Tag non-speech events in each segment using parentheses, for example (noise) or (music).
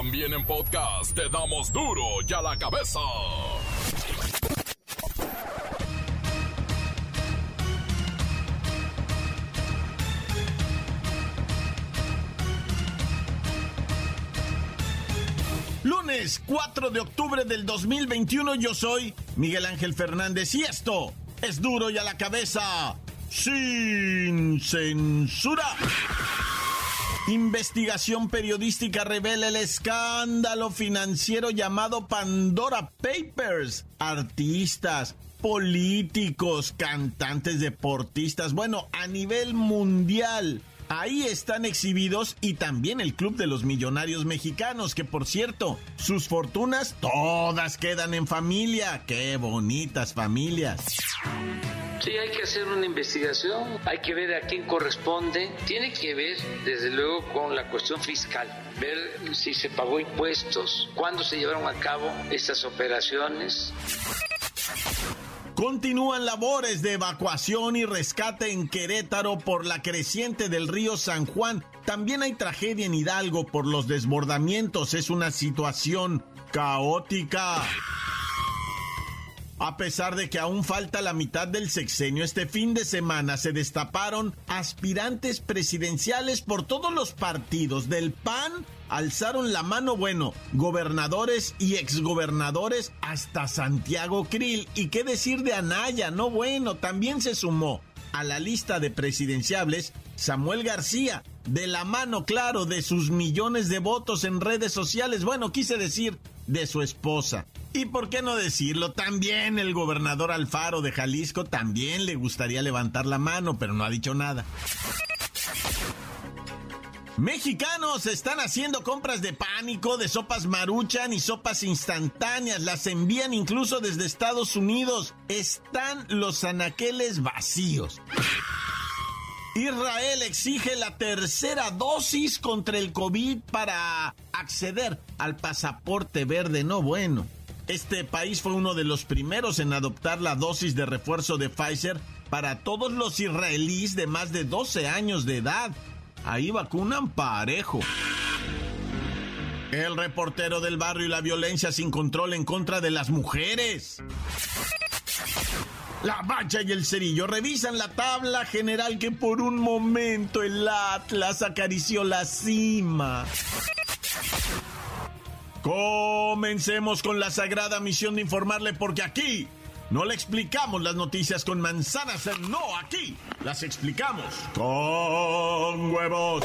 También en podcast te damos duro y a la cabeza. Lunes 4 de octubre del 2021 yo soy Miguel Ángel Fernández y esto es duro y a la cabeza sin censura. Investigación periodística revela el escándalo financiero llamado Pandora Papers. Artistas, políticos, cantantes, deportistas, bueno, a nivel mundial. Ahí están exhibidos y también el Club de los Millonarios Mexicanos, que por cierto, sus fortunas todas quedan en familia. Qué bonitas familias. Sí, hay que hacer una investigación, hay que ver a quién corresponde. Tiene que ver, desde luego, con la cuestión fiscal, ver si se pagó impuestos, cuándo se llevaron a cabo estas operaciones. Continúan labores de evacuación y rescate en Querétaro por la creciente del río San Juan. También hay tragedia en Hidalgo por los desbordamientos. Es una situación caótica. A pesar de que aún falta la mitad del sexenio, este fin de semana se destaparon aspirantes presidenciales por todos los partidos. Del PAN alzaron la mano, bueno, gobernadores y exgobernadores hasta Santiago Krill. ¿Y qué decir de Anaya? No, bueno, también se sumó a la lista de presidenciables Samuel García, de la mano, claro, de sus millones de votos en redes sociales. Bueno, quise decir de su esposa. Y por qué no decirlo, también el gobernador Alfaro de Jalisco también le gustaría levantar la mano, pero no ha dicho nada. Mexicanos están haciendo compras de pánico, de sopas maruchan y sopas instantáneas. Las envían incluso desde Estados Unidos. Están los anaqueles vacíos. Israel exige la tercera dosis contra el COVID para acceder al pasaporte verde. No bueno. Este país fue uno de los primeros en adoptar la dosis de refuerzo de Pfizer para todos los israelíes de más de 12 años de edad. Ahí vacunan parejo. El reportero del barrio y la violencia sin control en contra de las mujeres. La Bacha y el Cerillo revisan la tabla general que por un momento el Atlas acarició la cima. Comencemos con la sagrada misión de informarle porque aquí no le explicamos las noticias con manzanas, no, aquí las explicamos con huevos.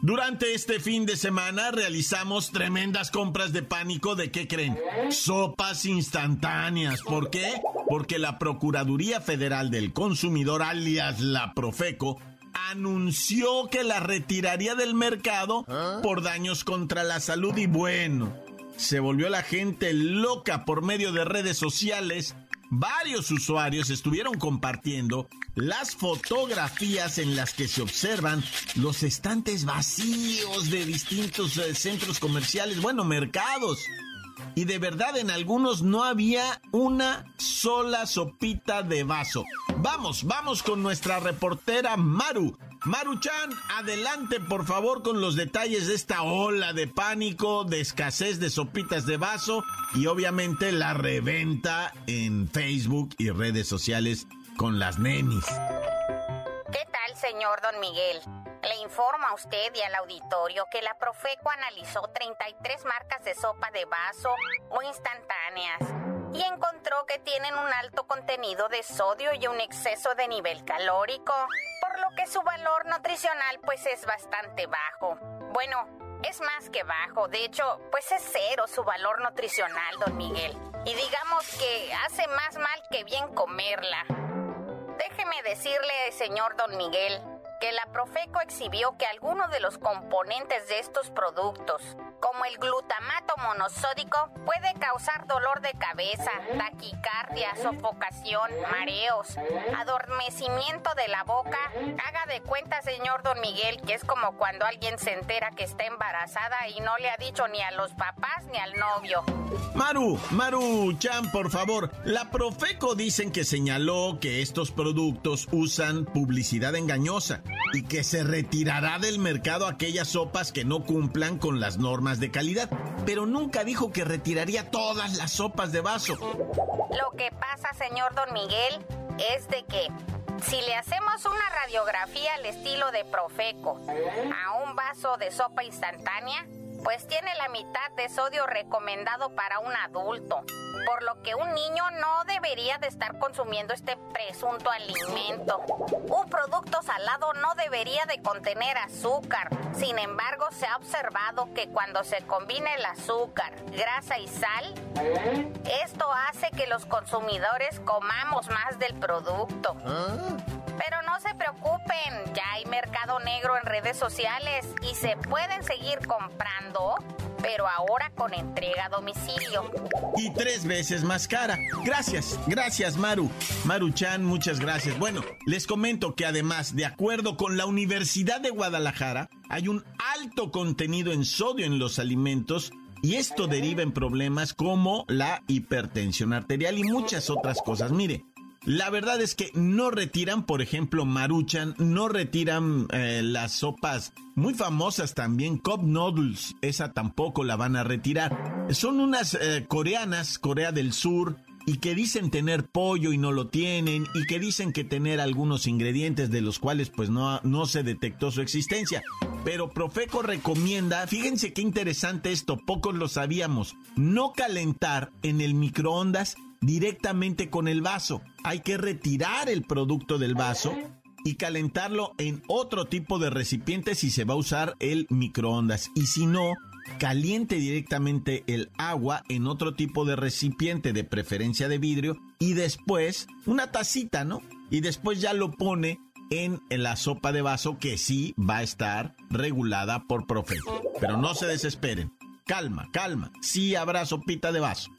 Durante este fin de semana realizamos tremendas compras de pánico de qué creen? Sopas instantáneas. ¿Por qué? Porque la Procuraduría Federal del Consumidor, alias la Profeco, anunció que la retiraría del mercado por daños contra la salud y bueno, se volvió la gente loca por medio de redes sociales varios usuarios estuvieron compartiendo las fotografías en las que se observan los estantes vacíos de distintos eh, centros comerciales, bueno, mercados. Y de verdad en algunos no había una sola sopita de vaso. Vamos, vamos con nuestra reportera Maru. Maruchan, adelante por favor con los detalles de esta ola de pánico, de escasez de sopitas de vaso y obviamente la reventa en Facebook y redes sociales con las nenis. ¿Qué tal, señor Don Miguel? Le informo a usted y al auditorio que la Profeco analizó 33 marcas de sopa de vaso o instantáneas y encontró que tienen un alto contenido de sodio y un exceso de nivel calórico, por lo que su valor nutricional pues es bastante bajo. Bueno, es más que bajo, de hecho, pues es cero su valor nutricional, don Miguel. Y digamos que hace más mal que bien comerla. Déjeme decirle, señor don Miguel, que la Profeco exhibió que algunos de los componentes de estos productos, como el glutamato monosódico, puede causar dolor de cabeza, taquicardia, sofocación, mareos, adormecimiento de la boca. Haga de cuenta, señor Don Miguel, que es como cuando alguien se entera que está embarazada y no le ha dicho ni a los papás ni al novio. Maru, Maru, Chan, por favor. La Profeco dicen que señaló que estos productos usan publicidad engañosa y que se retirará del mercado aquellas sopas que no cumplan con las normas de calidad. Pero nunca dijo que retiraría todas las sopas de vaso. Lo que pasa, señor Don Miguel, es de que si le hacemos una radiografía al estilo de Profeco a un vaso de sopa instantánea, pues tiene la mitad de sodio recomendado para un adulto, por lo que un niño no debería de estar consumiendo este presunto alimento. Un producto salado no debería de contener azúcar. Sin embargo, se ha observado que cuando se combina el azúcar, grasa y sal, esto hace que los consumidores comamos más del producto. Pero no se preocupen, ya hay mercado negro en redes sociales y se pueden seguir comprando, pero ahora con entrega a domicilio. Y tres veces más cara. Gracias, gracias Maru. Maru-chan, muchas gracias. Bueno, les comento que además, de acuerdo con la Universidad de Guadalajara, hay un alto contenido en sodio en los alimentos y esto deriva en problemas como la hipertensión arterial y muchas otras cosas. Mire, la verdad es que no retiran, por ejemplo, Maruchan, no retiran eh, las sopas muy famosas también, Cup Noodles, esa tampoco la van a retirar. Son unas eh, coreanas, Corea del Sur, y que dicen tener pollo y no lo tienen, y que dicen que tener algunos ingredientes de los cuales pues no, no se detectó su existencia. Pero Profeco recomienda, fíjense qué interesante esto, pocos lo sabíamos, no calentar en el microondas directamente con el vaso. Hay que retirar el producto del vaso y calentarlo en otro tipo de recipiente si se va a usar el microondas. Y si no, caliente directamente el agua en otro tipo de recipiente, de preferencia de vidrio, y después una tacita, ¿no? Y después ya lo pone en, la sopa de vaso que sí va a estar regulada por profe. Pero no se desesperen. Calma, calma. Sí habrá sopita de vaso.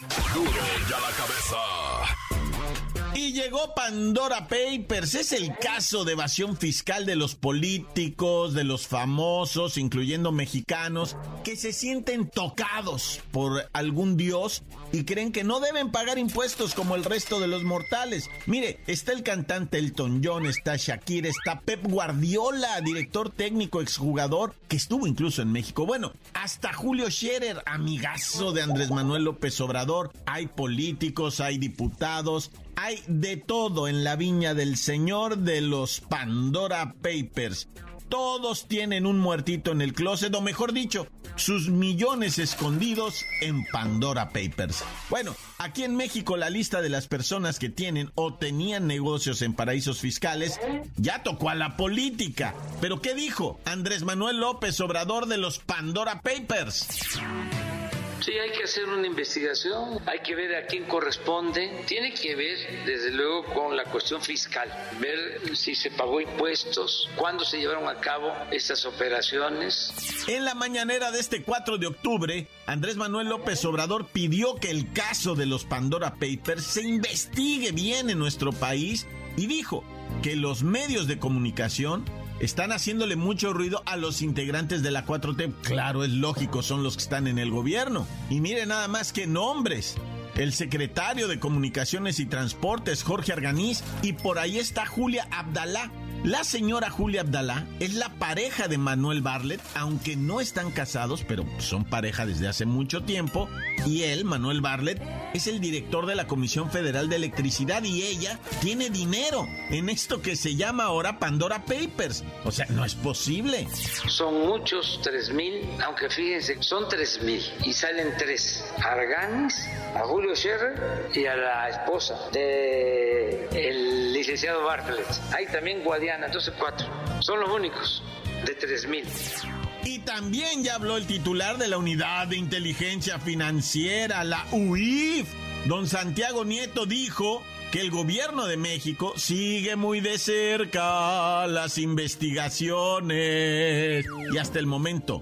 Llegó Pandora Papers. Es el caso de evasión fiscal de los políticos, de los famosos, incluyendo mexicanos, que se sienten tocados por algún dios y creen que no deben pagar impuestos como el resto de los mortales. Mire, está el cantante Elton John, está Shakira, está Pep Guardiola, director técnico, exjugador, que estuvo incluso en México. Bueno, hasta Julio Scherer, amigazo de Andrés Manuel López Obrador. Hay políticos, hay diputados, hay de todo en la viña del señor de los Pandora Papers. Todos tienen un muertito en el closet, o mejor dicho, sus millones escondidos en Pandora Papers. Bueno, aquí en México la lista de las personas que tienen o tenían negocios en paraísos fiscales ya tocó a la política. Pero ¿qué dijo Andrés Manuel López Obrador de los Pandora Papers? Sí, hay que hacer una investigación, hay que ver a quién corresponde. Tiene que ver, desde luego, con la cuestión fiscal, ver si se pagó impuestos, cuándo se llevaron a cabo estas operaciones. En la mañanera de este 4 de octubre, Andrés Manuel López Obrador pidió que el caso de los Pandora Papers se investigue bien en nuestro país y dijo que los medios de comunicación están haciéndole mucho ruido a los integrantes de la 4T. Claro, es lógico, son los que están en el gobierno. Y mire nada más que nombres. El secretario de Comunicaciones y Transportes, Jorge Arganiz, y por ahí está Julia Abdalá, la señora Julia Abdalá es la pareja de Manuel Barlet, aunque no están casados, pero son pareja desde hace mucho tiempo. Y él, Manuel Barlet, es el director de la Comisión Federal de Electricidad y ella tiene dinero en esto que se llama ahora Pandora Papers. O sea, no es posible. Son muchos, tres mil, aunque fíjense, son mil y salen tres. Arganis, a Julio Scherrer y a la esposa de el licenciado Bartlett. Hay también Guadiana, entonces cuatro. Son los únicos de tres mil. Y también ya habló el titular de la Unidad de Inteligencia Financiera, la UIF, don Santiago Nieto dijo que el gobierno de México sigue muy de cerca las investigaciones y hasta el momento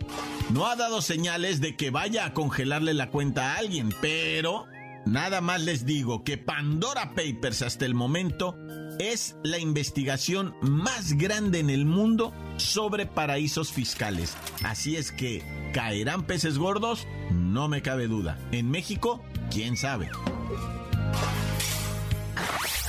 no ha dado señales de que vaya a congelarle la cuenta a alguien, pero nada más les digo que Pandora Papers hasta el momento es la investigación más grande en el mundo sobre paraísos fiscales. Así es que, ¿caerán peces gordos? No me cabe duda. En México, quién sabe.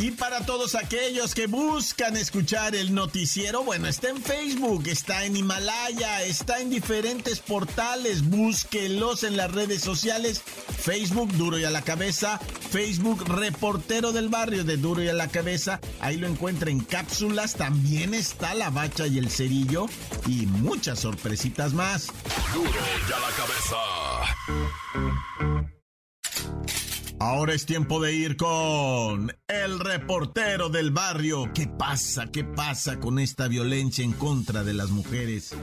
Y para todos aquellos que buscan escuchar el noticiero, bueno, está en Facebook, está en Himalaya, está en diferentes portales, búsquelos en las redes sociales, Facebook Duro y a la cabeza, Facebook Reportero del Barrio de Duro y a la cabeza, ahí lo encuentra en cápsulas, también está la bacha y el cerillo y muchas sorpresitas más. Duro y a la cabeza. Ahora es tiempo de ir con el reportero del barrio. ¿Qué pasa? ¿Qué pasa con esta violencia en contra de las mujeres?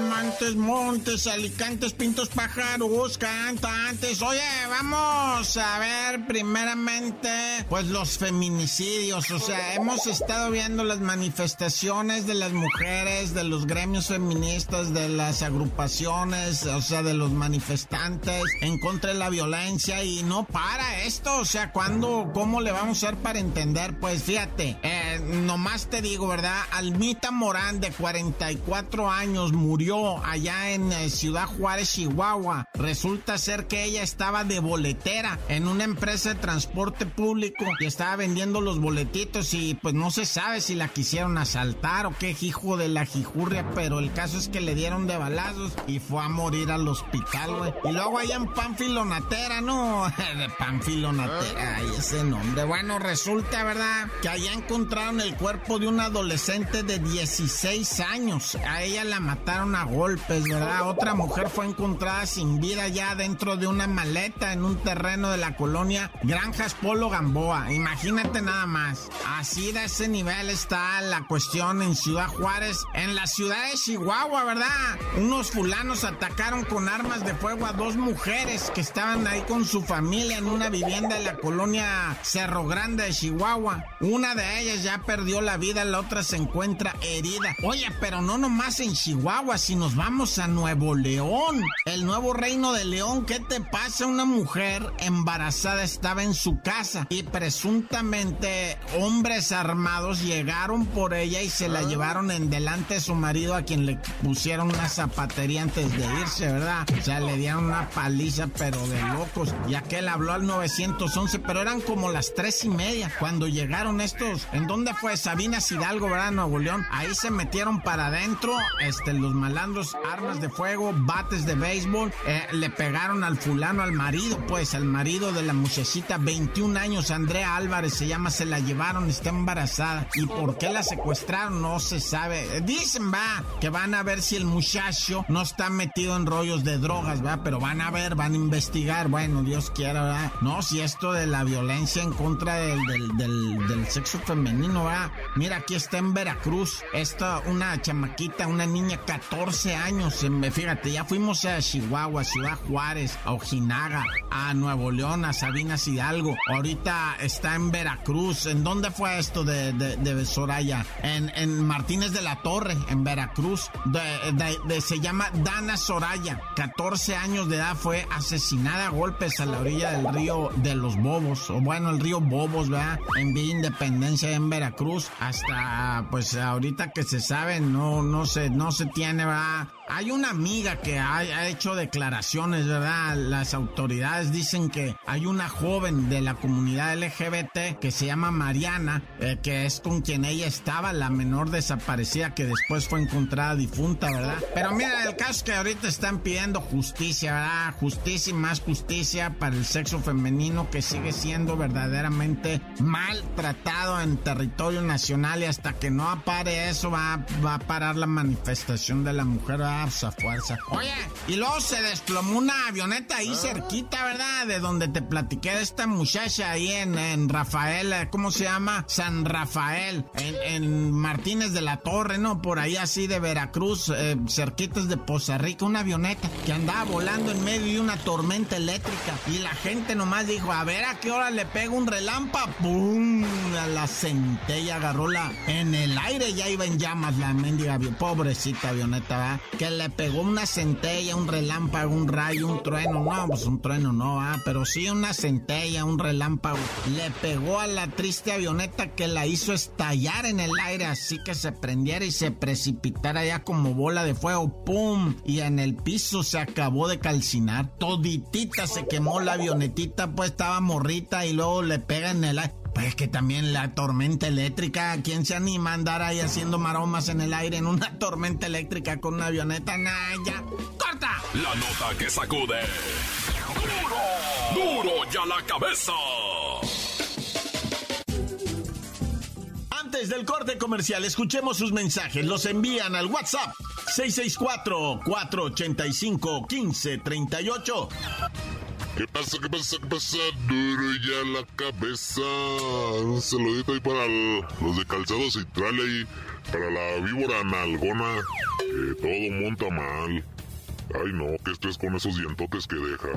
Montes, Montes, Alicantes, Pintos, Pájaros, Cantantes. Oye, vamos a ver primeramente, pues los feminicidios. O sea, hemos estado viendo las manifestaciones de las mujeres, de los gremios feministas, de las agrupaciones, o sea, de los manifestantes en contra de la violencia y no para esto. O sea, ¿cuándo, cómo le vamos a hacer para entender? Pues fíjate, eh, nomás te digo, ¿verdad? Almita Morán, de 44 años, murió allá en eh, Ciudad Juárez, Chihuahua. Resulta ser que ella estaba de boletera en una empresa de transporte público y estaba vendiendo los boletitos y pues no se sabe si la quisieron asaltar o qué hijo de la jijurria, pero el caso es que le dieron de balazos y fue a morir al hospital, güey. Y luego allá en Panfilonatera, ¿no? (laughs) de Panfilonatera, ay, ese nombre. Bueno, resulta, ¿verdad? Que allá encontraron el cuerpo de un adolescente de 16 años. A ella la mataron golpes, ¿verdad? Otra mujer fue encontrada sin vida ya dentro de una maleta en un terreno de la colonia Granjas Polo Gamboa. Imagínate nada más. Así de ese nivel está la cuestión en Ciudad Juárez, en la ciudad de Chihuahua, ¿verdad? Unos fulanos atacaron con armas de fuego a dos mujeres que estaban ahí con su familia en una vivienda de la colonia Cerro Grande de Chihuahua. Una de ellas ya perdió la vida, la otra se encuentra herida. Oye, pero no nomás en Chihuahua, si nos vamos a Nuevo León, el nuevo reino de León. ¿Qué te pasa? Una mujer embarazada estaba en su casa y presuntamente hombres armados llegaron por ella y se la llevaron en delante de su marido a quien le pusieron una zapatería antes de irse, ¿verdad? O sea, le dieron una paliza pero de locos. Y aquel habló al 911, pero eran como las tres y media cuando llegaron estos. ¿En dónde fue? Sabinas Hidalgo, ¿verdad? Nuevo León. Ahí se metieron para adentro, este, los malandros armas de fuego, bates de béisbol. Eh, le pegaron al fulano, al marido, pues, al marido de la muchachita, 21 años, Andrea Álvarez se llama, se la llevaron, está embarazada. ¿Y por qué la secuestraron? No se sabe. Dicen, va, que van a ver si el muchacho no está metido en rollos de drogas, va, pero van a ver, van a investigar. Bueno, Dios quiera, ¿verdad? No, si esto de la violencia en contra del, del, del, sexo femenino, va. Mira, aquí está en Veracruz, esta, una chamaquita, una niña, 14 años, fíjate, ya fuimos a Chihuahua, Ciudad Juárez, a Ojinaga, a Nuevo León, a Sabinas Hidalgo. Ahorita está en Veracruz. ¿En dónde fue esto de, de, Soraya? En, en, Martínez de la Torre, en Veracruz. De, se llama Dana Soraya. 14 años de edad fue asesinada a golpes a la orilla del río de los Bobos. O bueno, el río Bobos, ¿verdad? En Villa Independencia en Veracruz. Hasta, pues ahorita que se sabe, no, no se, no se tiene, ¿verdad? Hay una amiga que ha, hecho declaraciones, ¿verdad? Las autoridades dicen que hay una joven de la comunidad LGBT que se llama Mariana, eh, que es con quien ella estaba, la menor desaparecida que después fue encontrada difunta, ¿verdad? Pero mira, el caso es que ahorita están pidiendo justicia, ¿verdad? Justicia y más justicia para el sexo femenino que sigue siendo verdaderamente maltratado en territorio nacional y hasta que no apare eso va, va a parar la manifestación de la mujer a fuerza. Oye, y luego se desplomó una avioneta ahí ah. cerquita, ¿verdad? De donde te platiqué de esta muchacha ahí en, en Rafael, eh, ¿cómo se llama? San Rafael, en, Martínez de la Torre, ¿no? Por ahí así de Veracruz, eh, cerquitas de Poza Rica, una avioneta que andaba volando en medio de una tormenta eléctrica. Y la gente nomás dijo, a ver a qué hora le pega un relámpago. ¡Pum! A la centella agarró la... En el aire ya iba en llamas la mendiga, pobrecita avioneta, ¿verdad? Que le pegó una centella, un relámpago, un rayo, un trueno. No, pues un trueno no, ah, pero sí una centella, un relámpago. Le pegó a la triste avioneta que la hizo estallar en el aire, así que se prendiera y se precipitara ya como bola de fuego. ¡Pum! Y en el piso se acabó de calcinar. Toditita se quemó la avionetita, pues estaba morrita y luego le pega en el aire. Pues que también la tormenta eléctrica, ¿quién se anima a andar ahí haciendo maromas en el aire en una (laughs) tormenta eléctrica con una avioneta? Naya. ¡Corta! La nota que sacude. ¡Duro! ¡Duro ya la cabeza! Antes del corte comercial, escuchemos sus mensajes. Los envían al WhatsApp 664-485-1538. ¿Qué pasa? ¿Qué pasa? ¿Qué pasa? Duro ya la cabeza. Un saludito ahí para los de Calzado Citral y para la víbora nalgona. Que todo monta mal. Ay no, que estés con esos dientotes que deja.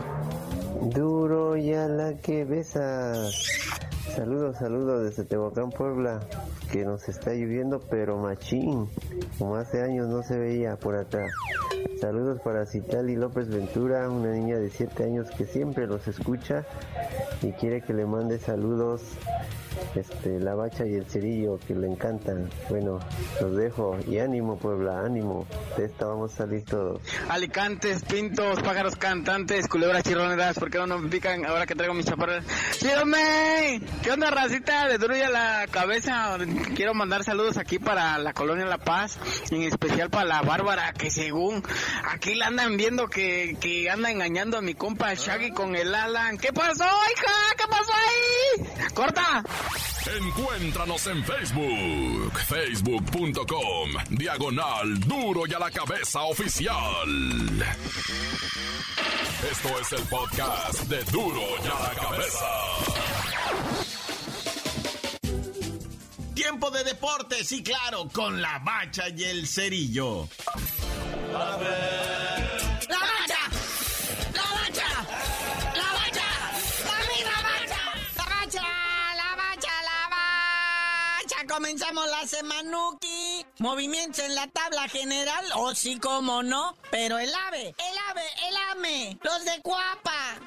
Duro ya la cabeza. Saludos, saludos desde Tehuacán, Puebla, que nos está lloviendo, pero machín, como hace años no se veía por acá. Saludos para Citali López Ventura, una niña de 7 años que siempre los escucha y quiere que le mande saludos este, la bacha y el cerillo que le encantan. Bueno, los dejo y ánimo Puebla, ánimo. De esta vamos a salir todos. Alicantes, pintos, pájaros cantantes, culebras chirroneras, ¿por qué no me pican ahora que traigo mis chaparras? ¡Síganme! ¿Qué onda, racita? De Druya la cabeza. Quiero mandar saludos aquí para la colonia La Paz, en especial para la Bárbara, que según aquí la andan viendo que, que anda engañando a mi compa Shaggy con el Alan. ¿Qué pasó, hija? ¿Qué pasó ahí? ¡Corta! Encuéntranos en Facebook, facebook.com, diagonal duro y a la cabeza oficial. Esto es el podcast de duro y a la cabeza. Tiempo de deportes y claro, con la bacha y el cerillo. A ver. La semanuki. Movimientos en la tabla general, o sí como no. Pero el ave, el los de Cuapa,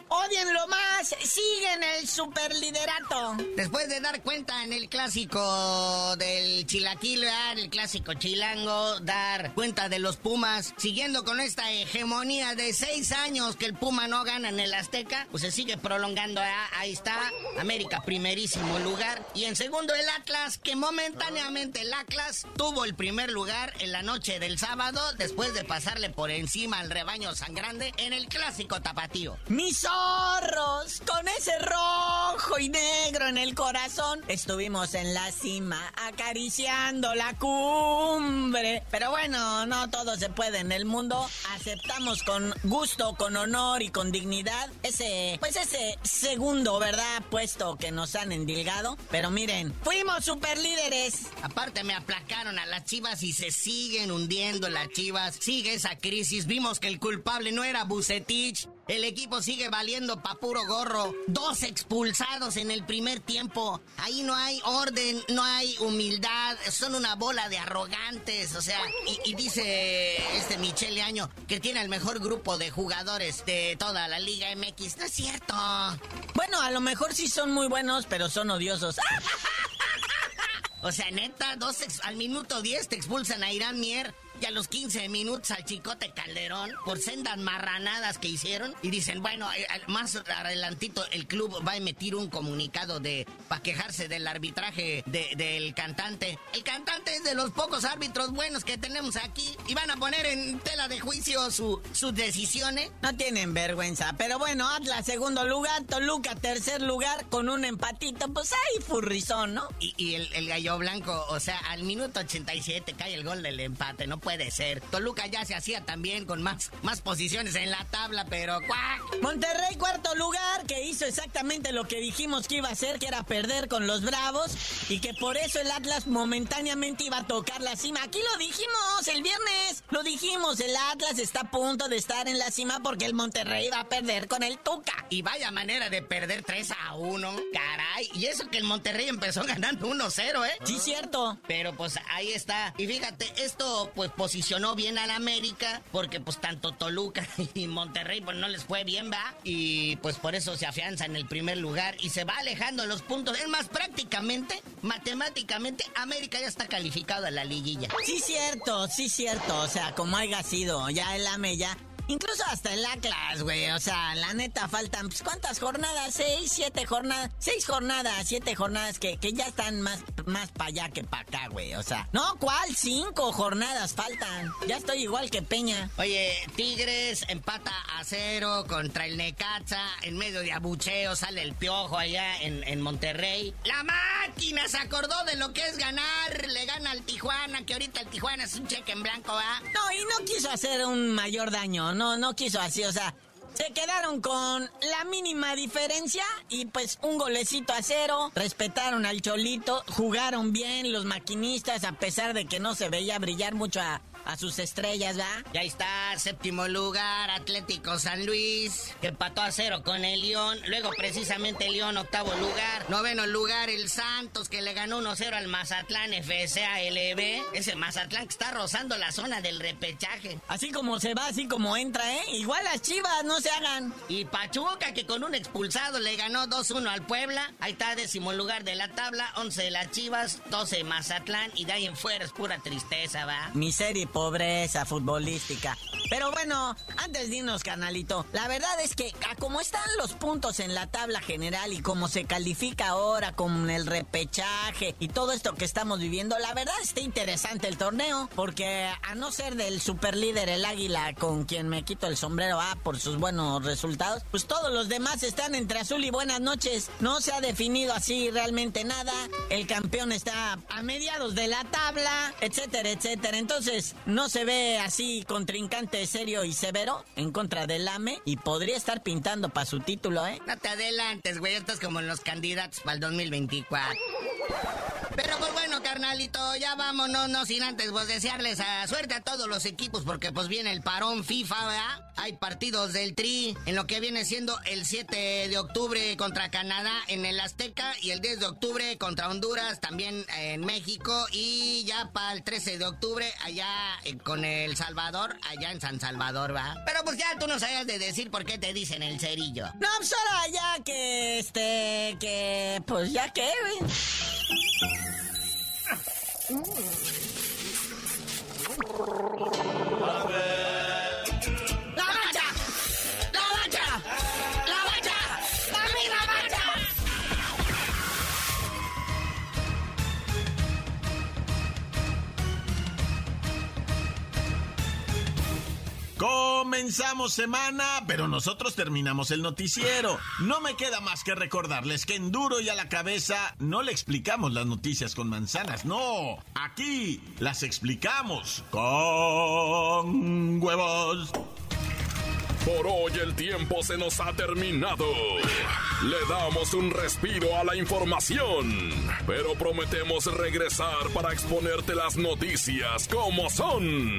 lo más, siguen el superliderato. Después de dar cuenta en el clásico del Chilaquil, el clásico chilango, dar cuenta de los Pumas, siguiendo con esta hegemonía de seis años que el Puma no gana en el Azteca, pues se sigue prolongando. Ahí está, América primerísimo lugar. Y en segundo el Atlas, que momentáneamente el Atlas tuvo el primer lugar en la noche del sábado, después de pasarle por encima al rebaño sangrande en el clásico tapatío. ¡Mis zorros! Con ese rojo y negro en el corazón, estuvimos en la cima acariciando la cumbre. Pero bueno, no todo se puede en el mundo. Aceptamos con gusto, con honor y con dignidad ese, pues ese segundo, ¿verdad? Puesto que nos han endilgado. Pero miren, fuimos super líderes. Aparte me aplacaron a las chivas y se siguen hundiendo las chivas. Sigue esa crisis. Vimos que el culpable no era Bucetich. El equipo sigue valiendo pa' puro gorro. Dos expulsados en el primer tiempo. Ahí no hay orden, no hay humildad. Son una bola de arrogantes. O sea, y, dice este Michele Año que tiene el mejor grupo de jugadores de toda la Liga MX. No es cierto. Bueno, a lo mejor sí son muy buenos, pero son odiosos. (laughs) O sea, neta, dos al minuto 10 te expulsan a Irán Mier Y a los 15 minutos al Chicote Calderón por sendas marranadas que hicieron. Y dicen, bueno, eh, más adelantito el club va a emitir un comunicado de para quejarse del arbitraje del cantante. El cantante es de los pocos árbitros buenos que tenemos aquí. Y van a poner en tela de juicio su, sus decisiones. No tienen vergüenza. Pero bueno, Atlas segundo lugar, Toluca tercer lugar con un empatito. Pues ahí furrizón, ¿no? Y, el, el gallo blanco, o sea, al minuto 87 cae el gol del empate. No puede ser. Toluca ya se hacía también con más, más posiciones en la tabla, pero ¡cuac! Monterrey, cuarto lugar, que hizo exactamente lo que dijimos que iba a hacer, que era perder con los Bravos, y que por eso el Atlas momentáneamente iba a tocar la cima. Aquí lo dijimos el viernes, lo dijimos, el Atlas está a punto de estar en la cima porque el Monterrey va a perder con el Tuca. Y vaya manera de perder 3 a 1, caray. Y eso que el Monterrey empezó (laughs) ganando 1-0, ¿eh? Sí, cierto. Pero pues ahí está. Y fíjate, esto pues posicionó bien al América, porque pues tanto Toluca (laughs) y Monterrey pues no les fue bien, va. Y pues por eso se afianza en el primer lugar y se va alejando los puntos. Es más, prácticamente, matemáticamente, América ya está calificado a la liguilla. Sí, cierto, sí, cierto. O sea, como haya sido, ya el AME ya Incluso hasta en la clase, güey. O sea, la neta faltan, pues, ¿cuántas jornadas? ¿Seis, siete jornadas? Seis jornadas, siete jornadas que, que ya están más, más para allá que para acá, güey. O sea, no, ¿cuál? Cinco jornadas faltan. Ya estoy igual que Peña. Oye, Tigres empata a cero contra el Necaxa. En medio de abucheo sale el piojo allá en, en Monterrey. La máquina se acordó de lo que es ganar. Le gana al Tijuana, que ahorita el Tijuana es un cheque en blanco, ¿va? No, y no quiso hacer un mayor daño no, no quiso así, o sea, se quedaron con la mínima diferencia y pues un golecito a cero. Respetaron al Cholito, jugaron bien los maquinistas a pesar de que no se veía brillar mucho a, a sus estrellas, ¿va? Ya está, séptimo lugar, Atlético San Luis, que empató a cero con el León. Luego, precisamente, el León, octavo lugar. Noveno lugar, el Santos, que le ganó 1-0 al Mazatlán FCALB. Ese Mazatlán que está rozando la zona del repechaje. Así como se va, así como entra, ¿eh? Igual las chivas, no se hagan. Y Pachuca, que con un expulsado le ganó 2-1 al Puebla. Ahí está, décimo lugar de la tabla, 11 de las chivas, 12 Mazatlán. Y de ahí en fuera es pura tristeza, ¿va? Miseria pobreza futbolística. Pero bueno, antes de irnos, canalito, la verdad es que como están los puntos en la tabla general y como se califica ahora con el repechaje y todo esto que estamos viviendo, la verdad está interesante el torneo, porque a no ser del superlíder el Águila con quien me quito el sombrero A por sus buenos resultados, pues todos los demás están entre azul y buenas noches. No se ha definido así realmente nada. El campeón está a mediados de la tabla, etcétera, etcétera. Entonces, no se ve así contrincante serio y severo en contra del AME y podría estar pintando para su título, ¿eh? No te adelantes, güey, estás como los candidatos para el 2024. Carnalito, ya vámonos, no sin antes pues desearles suerte a todos los equipos porque pues viene el parón FIFA, ¿verdad? Hay partidos del Tri en lo que viene siendo el 7 de octubre contra Canadá en el Azteca y el 10 de octubre contra Honduras también en México y ya para el 13 de octubre allá eh, con El Salvador, allá en San Salvador, ¿va? Pero pues ya tú no sabes de decir por qué te dicen el cerillo. No, pues ahora ya que este, que pues ya que, güey. Mm. Comenzamos semana, pero nosotros terminamos el noticiero. No me queda más que recordarles que en duro y a la cabeza no le explicamos las noticias con manzanas, no. Aquí las explicamos con huevos. Por hoy el tiempo se nos ha terminado. Le damos un respiro a la información, pero prometemos regresar para exponerte las noticias como son.